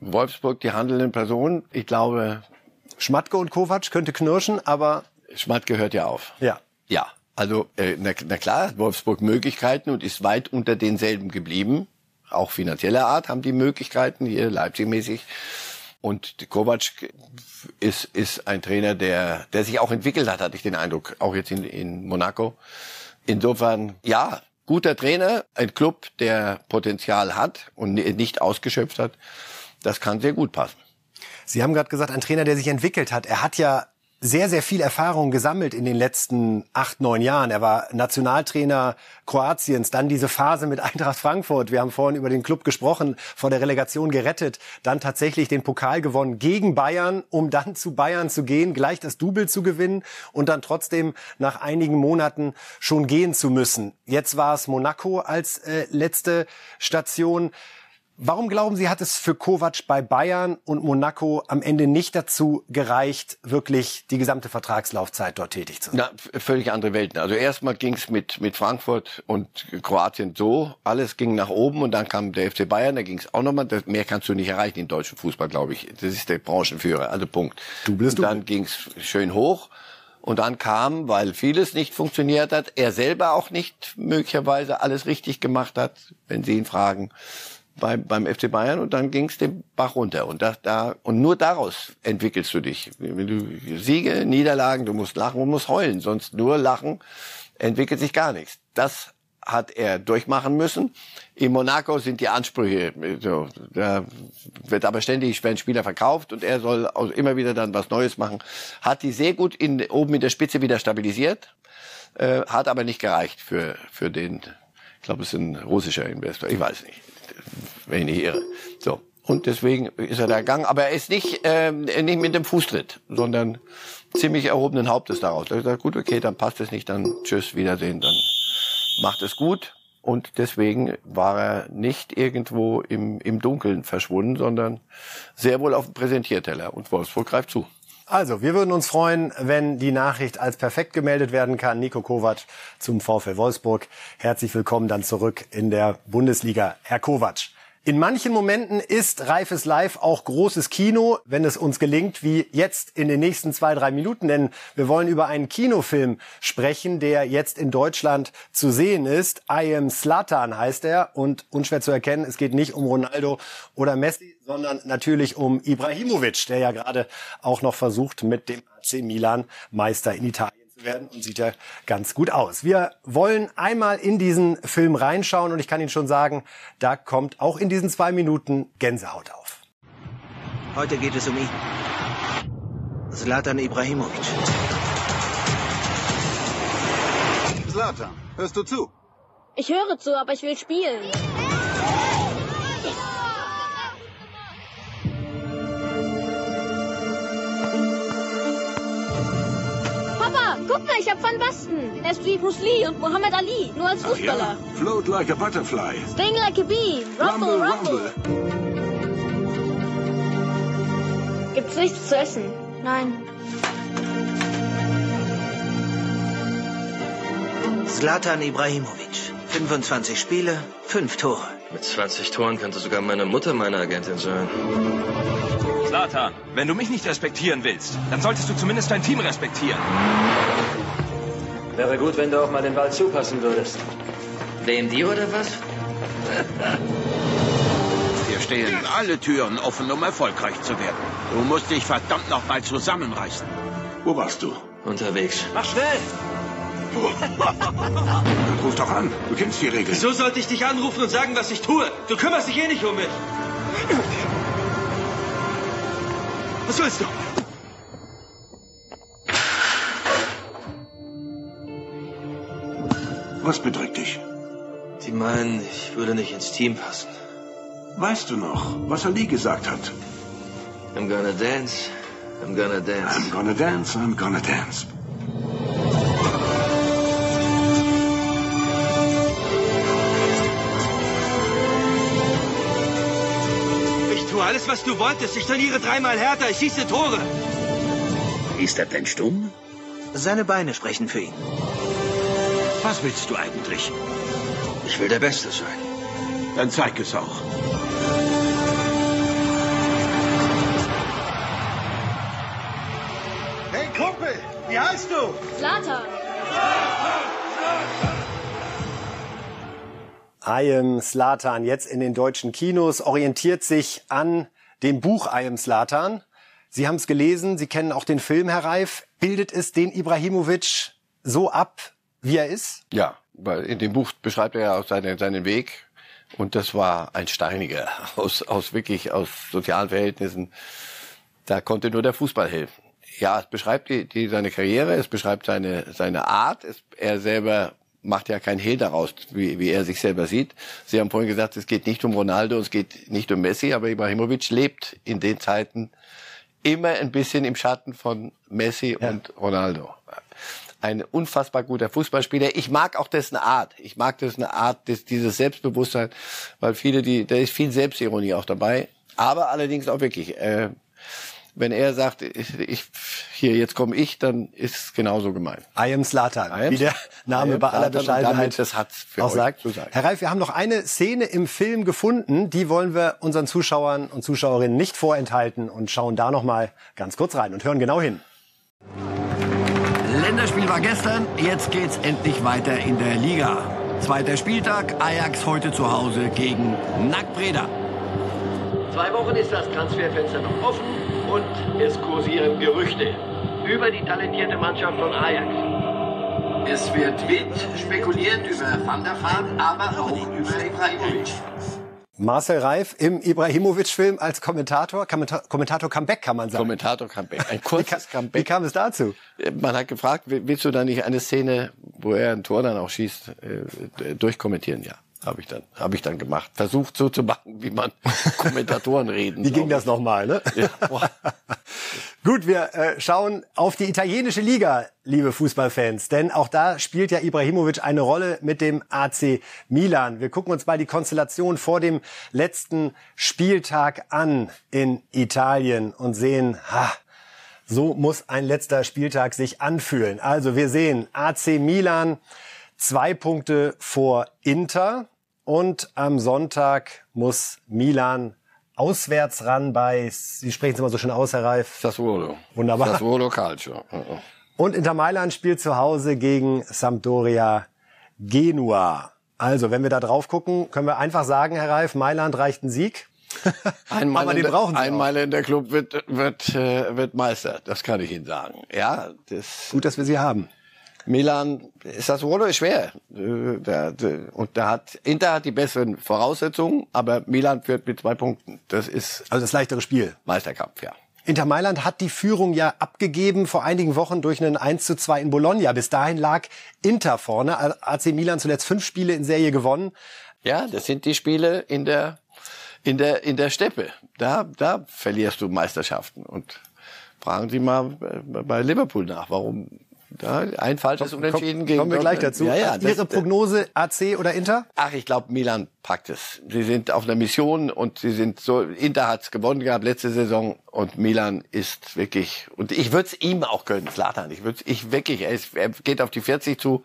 Wolfsburg, die handelnden Personen, ich glaube. Schmatke und Kovac könnte knirschen, aber. Schmatke hört ja auf. Ja. Ja. Also, äh, na, na klar, hat Wolfsburg Möglichkeiten und ist weit unter denselben geblieben. Auch finanzieller Art haben die Möglichkeiten, hier Leipzig-mäßig. Und Kovac ist, ist ein Trainer, der, der sich auch entwickelt hat, hatte ich den Eindruck, auch jetzt in, in Monaco. Insofern, ja, guter Trainer, ein Club, der Potenzial hat und nicht ausgeschöpft hat. Das kann sehr gut passen. Sie haben gerade gesagt, ein Trainer, der sich entwickelt hat. Er hat ja sehr, sehr viel Erfahrung gesammelt in den letzten acht, neun Jahren. Er war Nationaltrainer Kroatiens, dann diese Phase mit Eintracht Frankfurt. Wir haben vorhin über den Club gesprochen, vor der Relegation gerettet, dann tatsächlich den Pokal gewonnen gegen Bayern, um dann zu Bayern zu gehen, gleich das Double zu gewinnen und dann trotzdem nach einigen Monaten schon gehen zu müssen. Jetzt war es Monaco als äh, letzte Station. Warum glauben Sie, hat es für Kovac bei Bayern und Monaco am Ende nicht dazu gereicht, wirklich die gesamte Vertragslaufzeit dort tätig zu sein? Na, völlig andere Welten. Also erstmal ging es mit, mit Frankfurt und Kroatien so, alles ging nach oben und dann kam der FC Bayern, da ging es auch nochmal, mehr kannst du nicht erreichen im deutschen Fußball, glaube ich. Das ist der Branchenführer, also Punkt. Du bist und dann ging es schön hoch. Und dann kam, weil vieles nicht funktioniert hat, er selber auch nicht möglicherweise alles richtig gemacht hat, wenn Sie ihn fragen, beim, beim FC Bayern und dann ging es den Bach runter. Und, da, da, und nur daraus entwickelst du dich. Wenn du Siege, Niederlagen, du musst lachen und musst heulen. Sonst nur lachen entwickelt sich gar nichts. Das hat er durchmachen müssen. In Monaco sind die Ansprüche, so, da wird aber ständig werden Spieler verkauft und er soll auch immer wieder dann was Neues machen. Hat die sehr gut in, oben in der Spitze wieder stabilisiert, äh, hat aber nicht gereicht für, für den, ich glaube, es ist ein russischer Investor, ich weiß nicht wenn ich nicht irre. So. Und deswegen ist er da gegangen. Aber er ist nicht, äh, nicht mit dem Fußtritt, sondern ziemlich erhobenen Hauptes daraus. Er hat gesagt, gut, okay, dann passt es nicht, dann tschüss, Wiedersehen, dann macht es gut. Und deswegen war er nicht irgendwo im, im Dunkeln verschwunden, sondern sehr wohl auf dem Präsentierteller. Und Wolfsburg greift zu. Also, wir würden uns freuen, wenn die Nachricht als perfekt gemeldet werden kann. Nico Kovac zum VfL Wolfsburg. Herzlich willkommen dann zurück in der Bundesliga, Herr Kovac. In manchen Momenten ist Reifes Live auch großes Kino, wenn es uns gelingt, wie jetzt in den nächsten zwei, drei Minuten. Denn wir wollen über einen Kinofilm sprechen, der jetzt in Deutschland zu sehen ist. I am Slatan heißt er und unschwer zu erkennen, es geht nicht um Ronaldo oder Messi, sondern natürlich um Ibrahimovic, der ja gerade auch noch versucht, mit dem AC Milan Meister in Italien werden und sieht ja ganz gut aus. Wir wollen einmal in diesen Film reinschauen und ich kann Ihnen schon sagen, da kommt auch in diesen zwei Minuten Gänsehaut auf. Heute geht es um ihn. Zlatan Ibrahimovic. Zlatan, hörst du zu? Ich höre zu, aber ich will spielen. Guck mal, ich hab Van Basten. Er ist wie Bruce Lee und Muhammad Ali, nur als Ach ja, Fußballer. float like a butterfly. Sting like a bee, rumble, rumble. Gibt's nichts zu essen? Nein. Zlatan Ibrahimovic. 25 Spiele, 5 Tore. Mit 20 Toren könnte sogar meine Mutter meine Agentin sein. Zlatan, wenn du mich nicht respektieren willst, dann solltest du zumindest dein Team respektieren. Wäre gut, wenn du auch mal den Ball zupassen würdest. Wem die oder was? Hier stehen alle Türen offen, um erfolgreich zu werden. Du musst dich verdammt noch mal zusammenreißen. Wo warst du? Unterwegs. Mach schnell! Dann (laughs) ruf doch an. Du kennst die Regeln. Wieso sollte ich dich anrufen und sagen, was ich tue? Du kümmerst dich eh nicht um mich. Was willst du? Was bedrückt dich? Die meinen, ich würde nicht ins Team passen. Weißt du noch, was Ali gesagt hat? I'm gonna dance. I'm gonna dance. I'm gonna dance, I'm gonna dance. Ich tue alles, was du wolltest. Ich trainiere dreimal härter. Ich schieße Tore. Ist er denn stumm? Seine Beine sprechen für ihn. Was willst du eigentlich? Ich will der Beste sein. Dann zeig es auch. Hey Kumpel, wie heißt du? Zlatan. I am Slatan jetzt in den deutschen Kinos orientiert sich an dem Buch I am Slatan. Sie haben es gelesen, Sie kennen auch den Film, Herr Reif. Bildet es den Ibrahimovic so ab, wie er ist? Ja, weil in dem Buch beschreibt er ja auch seine, seinen Weg. Und das war ein steiniger, (laughs) aus, aus wirklich, aus sozialen Verhältnissen. Da konnte nur der Fußball helfen. Ja, es beschreibt die, die, seine Karriere, es beschreibt seine, seine Art. Es, er selber macht ja kein Hehl daraus, wie, wie er sich selber sieht. Sie haben vorhin gesagt, es geht nicht um Ronaldo, es geht nicht um Messi, aber Ibrahimovic lebt in den Zeiten immer ein bisschen im Schatten von Messi ja. und Ronaldo. Ein unfassbar guter Fußballspieler. Ich mag auch dessen Art. Ich mag dessen Art, des, dieses Selbstbewusstsein, weil viele, die, da ist viel Selbstironie auch dabei. Aber allerdings auch wirklich, äh, wenn er sagt, ich, ich hier jetzt komme ich, dann ist es genauso gemeint. I am Slatan, wie der Name bei aller Bescheidenheit das hat's für auch sagt. Herr Reif, wir haben noch eine Szene im Film gefunden, die wollen wir unseren Zuschauern und Zuschauerinnen nicht vorenthalten und schauen da noch mal ganz kurz rein und hören genau hin. Länderspiel war gestern, jetzt geht's endlich weiter in der Liga. Zweiter Spieltag, Ajax heute zu Hause gegen NAC Breda. Zwei Wochen ist das Transferfenster noch offen und es kursieren Gerüchte über die talentierte Mannschaft von Ajax. Es wird wild spekuliert über Van der Vaart, aber auch über Ibrahimovic. Marcel Reif im Ibrahimovic-Film als Kommentator, Kommentator, Kommentator Comeback kann man sagen. Kommentator Comeback, ein kurzes Comeback. Wie kam es dazu? Man hat gefragt, willst du da nicht eine Szene, wo er ein Tor dann auch schießt, äh, durchkommentieren? Ja, habe ich dann, habe ich dann gemacht. Versucht so zu machen, wie man (laughs) Kommentatoren reden. Wie ging das nochmal, ne? Ja. (laughs) Gut, wir äh, schauen auf die italienische Liga, liebe Fußballfans, denn auch da spielt ja Ibrahimovic eine Rolle mit dem AC Milan. Wir gucken uns mal die Konstellation vor dem letzten Spieltag an in Italien und sehen, ha, so muss ein letzter Spieltag sich anfühlen. Also wir sehen AC Milan zwei Punkte vor Inter und am Sonntag muss Milan auswärts ran bei, Sie sprechen es immer so schön aus, Herr Reif. Sassuolo. Wunderbar. Sassuolo Calcio. Und Inter Mailand spielt zu Hause gegen Sampdoria Genua. Also, wenn wir da drauf gucken, können wir einfach sagen, Herr Reif, Mailand reicht ein Sieg. (laughs) Einmal Aber den der, brauchen Sie einmal in der Club wird, wird, äh, wird Meister. Das kann ich Ihnen sagen. Ja, das. Gut, dass wir Sie haben. Milan, Sassuolo ist schwer. Äh, Und da hat, Inter hat die besseren Voraussetzungen, aber Milan führt mit zwei Punkten. Das ist. Also das leichtere Spiel. Meisterkampf, ja. Inter Mailand hat die Führung ja abgegeben vor einigen Wochen durch einen 1 zu 2 in Bologna. Bis dahin lag Inter vorne. AC Milan zuletzt fünf Spiele in Serie gewonnen. Ja, das sind die Spiele in der, in der, in der Steppe. Da, da verlierst du Meisterschaften. Und fragen Sie mal bei Liverpool nach, warum ein falsches Unentschieden gegen Kommen wir gleich dazu. Ja, ja, Ihre Prognose AC oder Inter? Ach, ich glaube, Milan packt es. Sie sind auf einer Mission und sie sind so. Inter hat's gewonnen gehabt letzte Saison und Milan ist wirklich. Und ich würde es ihm auch gönnen, Slatan. Ich würde ich wirklich. Er, ist, er geht auf die 40 zu.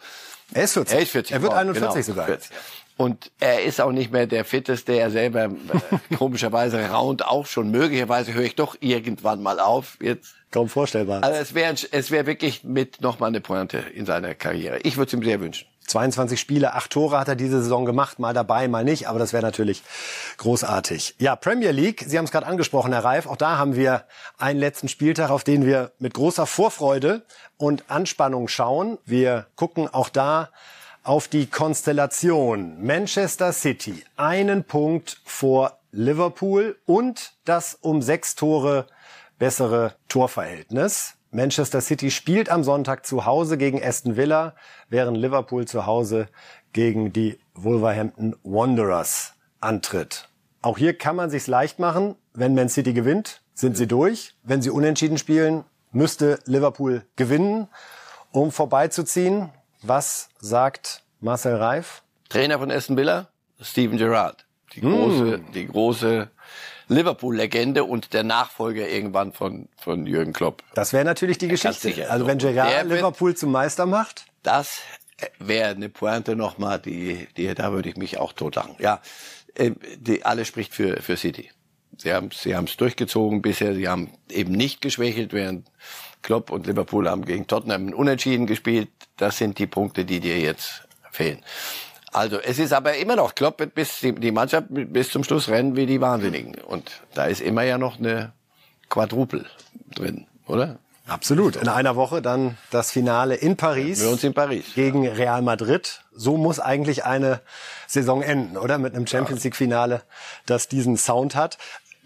Er ist 40. Er ist 40. Er wird 41 genau, sogar. 40. Und er ist auch nicht mehr der Fitteste, er selber äh, (laughs) komischerweise raunt auch schon. Möglicherweise höre ich doch irgendwann mal auf. Jetzt Kaum vorstellbar. Also es wäre es wäre wirklich mit nochmal eine Pointe in seiner Karriere. Ich würde es ihm sehr wünschen. 22 Spiele, acht Tore hat er diese Saison gemacht, mal dabei, mal nicht, aber das wäre natürlich großartig. Ja, Premier League, Sie haben es gerade angesprochen, Herr Reif, auch da haben wir einen letzten Spieltag, auf den wir mit großer Vorfreude und Anspannung schauen. Wir gucken auch da auf die Konstellation Manchester City, einen Punkt vor Liverpool und das um sechs Tore bessere Torverhältnis. Manchester City spielt am Sonntag zu Hause gegen Aston Villa, während Liverpool zu Hause gegen die Wolverhampton Wanderers antritt. Auch hier kann man sich's leicht machen. Wenn Man City gewinnt, sind sie durch. Wenn sie unentschieden spielen, müsste Liverpool gewinnen, um vorbeizuziehen. Was sagt Marcel Reif? Trainer von Aston Villa, Steven Gerrard. Die große, mm. die große Liverpool-Legende und der Nachfolger irgendwann von, von Jürgen Klopp. Das wäre natürlich die Geschichte. Also wenn Gerrard Liverpool zum Meister macht? Das wäre eine Pointe nochmal, die, die, da würde ich mich auch totlachen. Ja, äh, die, alles spricht für, für City. Sie haben sie haben es durchgezogen bisher. Sie haben eben nicht geschwächelt, während Klopp und Liverpool haben gegen Tottenham unentschieden gespielt. Das sind die Punkte, die dir jetzt fehlen. Also es ist aber immer noch, Klopp wird bis die Mannschaft bis zum Schluss rennen wie die Wahnsinnigen. Und da ist immer ja noch eine Quadrupel drin, oder? Absolut. In einer Woche dann das Finale in Paris. Wir uns in Paris. Gegen Real Madrid. So muss eigentlich eine Saison enden, oder? Mit einem Champions League Finale, das diesen Sound hat.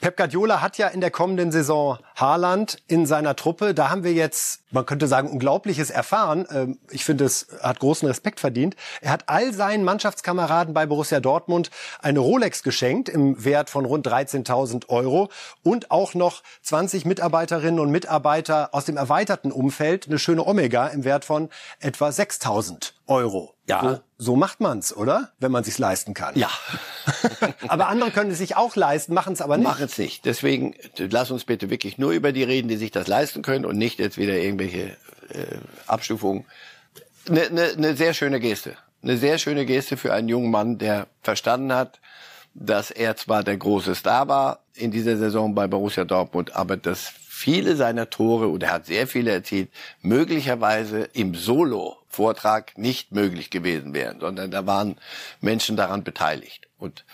Pep Guardiola hat ja in der kommenden Saison Haaland in seiner Truppe. Da haben wir jetzt, man könnte sagen, Unglaubliches erfahren. Ähm, ich finde, es hat großen Respekt verdient. Er hat all seinen Mannschaftskameraden bei Borussia Dortmund eine Rolex geschenkt im Wert von rund 13.000 Euro und auch noch 20 Mitarbeiterinnen und Mitarbeiter aus dem erweiterten Umfeld eine schöne Omega im Wert von etwa 6.000 Euro. Ja. So, so macht man's, oder? Wenn man sich's leisten kann. Ja. (laughs) aber andere können es sich auch leisten, machen es aber nicht. Machen es nicht. Deswegen lass uns bitte wirklich nur über die reden, die sich das leisten können und nicht jetzt wieder irgendwelche äh, Abstufungen. Eine ne, ne sehr schöne Geste. Eine sehr schöne Geste für einen jungen Mann, der verstanden hat, dass er zwar der große Star war in dieser Saison bei Borussia Dortmund, aber dass viele seiner Tore, und er hat sehr viele erzielt, möglicherweise im Solo-Vortrag nicht möglich gewesen wären, sondern da waren Menschen daran beteiligt. Und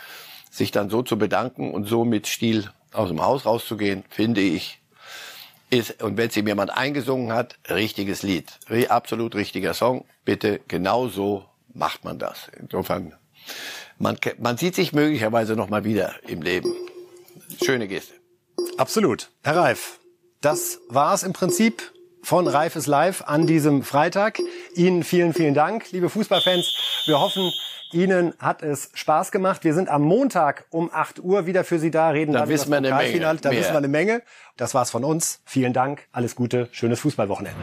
sich dann so zu bedanken und so mit Stil aus dem Haus rauszugehen, finde ich, ist, und wenn es ihm jemand eingesungen hat, richtiges Lied. Absolut richtiger Song. Bitte, genau so macht man das. Insofern, man, man sieht sich möglicherweise noch mal wieder im Leben. Schöne Geste. Absolut. Herr Reif, das war es im Prinzip von Reifes Live an diesem Freitag. Ihnen vielen, vielen Dank, liebe Fußballfans. Wir hoffen, Ihnen hat es Spaß gemacht. Wir sind am Montag um 8 Uhr wieder für Sie da, reden da wissen wir eine Menge. Da Mehr. wissen wir eine Menge. Das war's von uns. Vielen Dank. Alles Gute. Schönes Fußballwochenende.